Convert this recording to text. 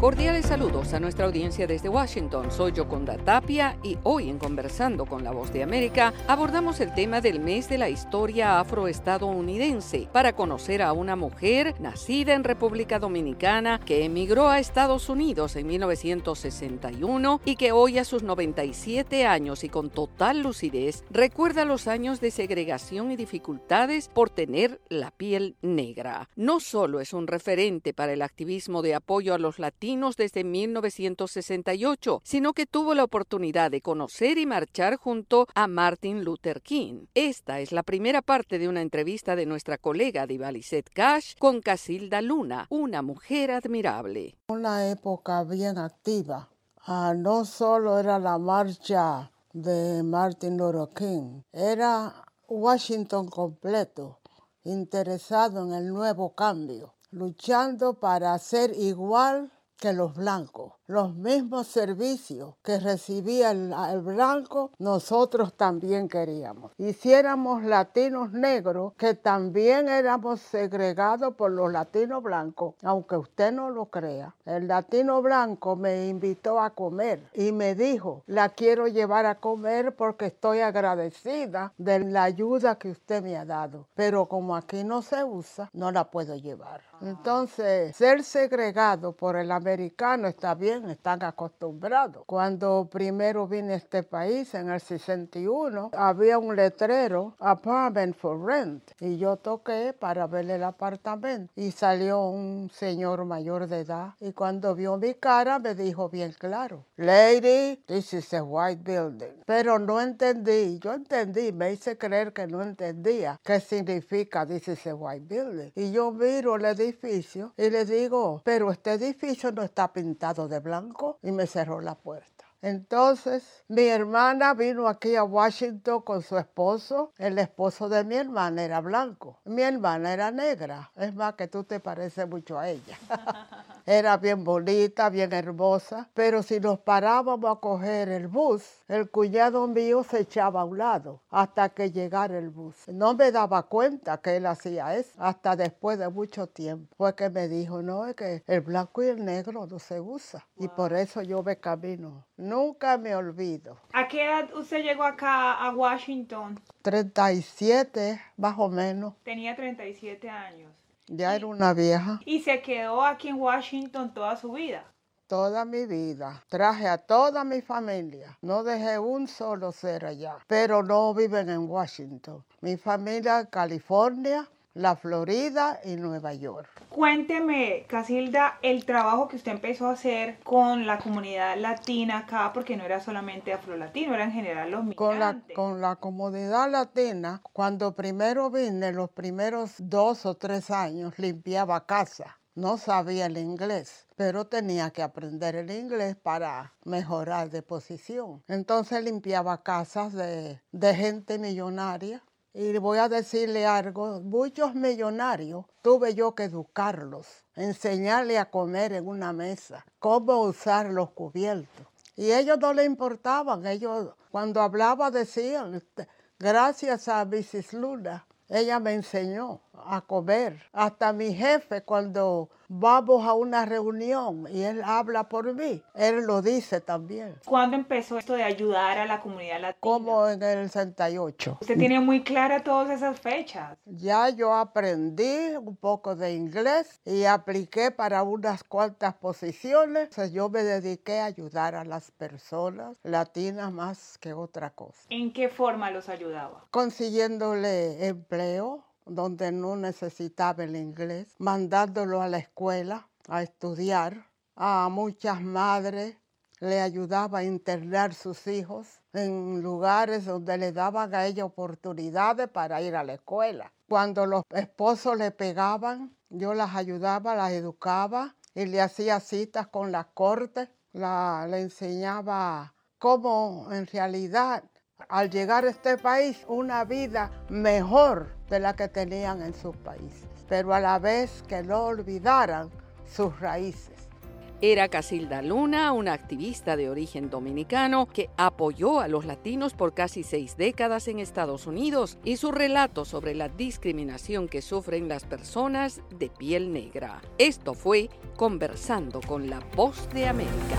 Cordiales saludos a nuestra audiencia desde Washington. Soy Yoconda Tapia y hoy en Conversando con la Voz de América abordamos el tema del mes de la historia afroestadounidense para conocer a una mujer nacida en República Dominicana que emigró a Estados Unidos en 1961 y que hoy a sus 97 años y con total lucidez recuerda los años de segregación y dificultades por tener la piel negra. No solo es un referente para el activismo de apoyo a los latinos, desde 1968, sino que tuvo la oportunidad de conocer y marchar junto a Martin Luther King. Esta es la primera parte de una entrevista de nuestra colega Divalicet Cash con Casilda Luna, una mujer admirable. Una época bien activa. Ah, no solo era la marcha de Martin Luther King, era Washington completo, interesado en el nuevo cambio, luchando para ser igual que los blancos. Los mismos servicios que recibía el, blanco, nosotros también queríamos. Hiciéramos latinos negros, que también éramos segregados por los latinos blancos, aunque usted no lo crea. El latino blanco me invitó a comer y me dijo, la quiero llevar a comer porque estoy agradecida de la ayuda que usted me ha dado. Pero como aquí no se usa, no la puedo llevar. Entonces, ser segregado por el americano está bien, están acostumbrados. Cuando primero vine a este país, en el 61, había un letrero, Apartment for Rent, y yo toqué para ver el apartamento. Y salió un señor mayor de edad, y cuando vio mi cara me dijo bien claro, Lady, this is a white building. Pero no entendí, yo entendí, me hice creer que no entendía qué significa this is a white building. Y yo miro el edificio y le digo, pero este edificio no está pintado de blanco y me cerró la puerta. Entonces, mi hermana vino aquí a Washington con su esposo. El esposo de mi hermana era blanco. Mi hermana era negra. Es más que tú te pareces mucho a ella. era bien bonita, bien hermosa. Pero si nos parábamos a coger el bus, el cuñado mío se echaba a un lado hasta que llegara el bus. No me daba cuenta que él hacía eso hasta después de mucho tiempo. Fue que me dijo, no, es que el blanco y el negro no se usa. Y por eso yo me camino Nunca me olvido. ¿A qué edad usted llegó acá a Washington? 37, más o menos. Tenía 37 años. Ya era una vieja. ¿Y se quedó aquí en Washington toda su vida? Toda mi vida. Traje a toda mi familia. No dejé un solo ser allá. Pero no viven en Washington. Mi familia en California, la Florida y Nueva York. Cuénteme, Casilda, el trabajo que usted empezó a hacer con la comunidad latina acá, porque no era solamente afro-latino, era en general los migrantes. Con la, comunidad latina, cuando primero vine, los primeros dos o tres años, limpiaba casa. No sabía el inglés, pero tenía que aprender el inglés para mejorar de posición. Entonces limpiaba casas de, de gente millonaria y voy a decirle algo, muchos millonarios tuve yo que educarlos, enseñarle a comer en una mesa, cómo usar los cubiertos. Y ellos no le importaban, ellos cuando hablaba decían, gracias a Mrs. Luna, ella me enseñó a comer. Hasta mi jefe cuando vamos a una reunión y él habla por mí, él lo dice también. ¿Cuándo empezó esto de ayudar a la comunidad latina? Como en el 68. Usted tiene muy clara todas esas fechas. Ya yo aprendí un poco de inglés y apliqué para unas cuantas posiciones. yo me dediqué a ayudar a las personas latinas más que otra cosa. ¿En qué forma los ayudaba? Consiguiéndole empleo donde no necesitaba el inglés, mandándolo a la escuela a estudiar. A muchas madres le ayudaba a internar sus hijos en lugares donde le daban a ella oportunidades para ir a la escuela. Cuando los esposos le pegaban, yo las ayudaba, las educaba y le hacía citas con la corte, le enseñaba cómo en realidad al llegar a este país una vida mejor de la que tenían en sus países, pero a la vez que no olvidaran sus raíces. Era Casilda Luna, una activista de origen dominicano que apoyó a los latinos por casi seis décadas en Estados Unidos y su relato sobre la discriminación que sufren las personas de piel negra. Esto fue Conversando con la Voz de América.